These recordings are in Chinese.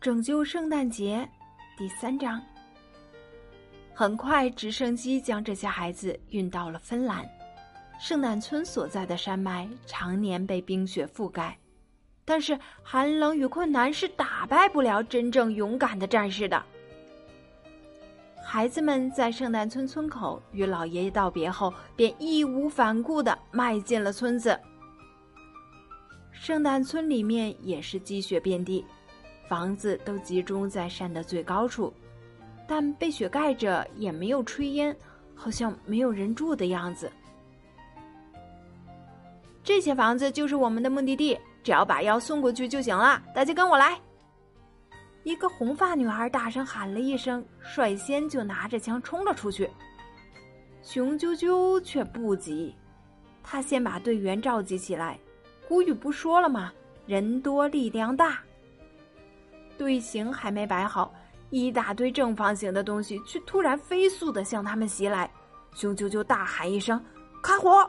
拯救圣诞节第三章。很快，直升机将这些孩子运到了芬兰。圣诞村所在的山脉常年被冰雪覆盖，但是寒冷与困难是打败不了真正勇敢的战士的。孩子们在圣诞村村口与老爷爷道别后，便义无反顾的迈进了村子。圣诞村里面也是积雪遍地。房子都集中在山的最高处，但被雪盖着，也没有炊烟，好像没有人住的样子。这些房子就是我们的目的地，只要把药送过去就行了。大家跟我来！一个红发女孩大声喊了一声，率先就拿着枪冲了出去。熊赳赳却不急，他先把队员召集起来。古语不说了吗？人多力量大。队形还没摆好，一大堆正方形的东西却突然飞速的向他们袭来。熊赳赳大喊一声：“开火！”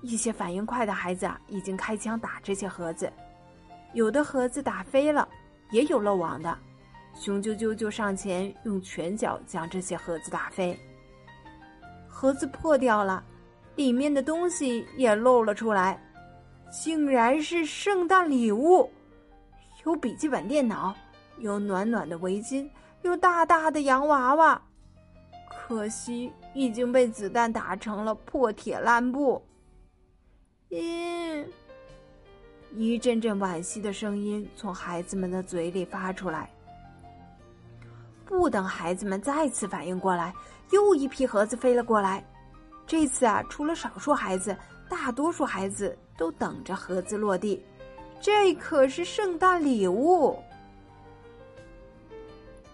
一些反应快的孩子啊，已经开枪打这些盒子，有的盒子打飞了，也有漏网的。熊赳赳就上前用拳脚将这些盒子打飞。盒子破掉了，里面的东西也露了出来，竟然是圣诞礼物。有笔记本电脑，有暖暖的围巾，有大大的洋娃娃，可惜已经被子弹打成了破铁烂布。咦，一阵阵惋惜的声音从孩子们的嘴里发出来。不等孩子们再次反应过来，又一批盒子飞了过来。这次啊，除了少数孩子，大多数孩子都等着盒子落地。这可是圣诞礼物。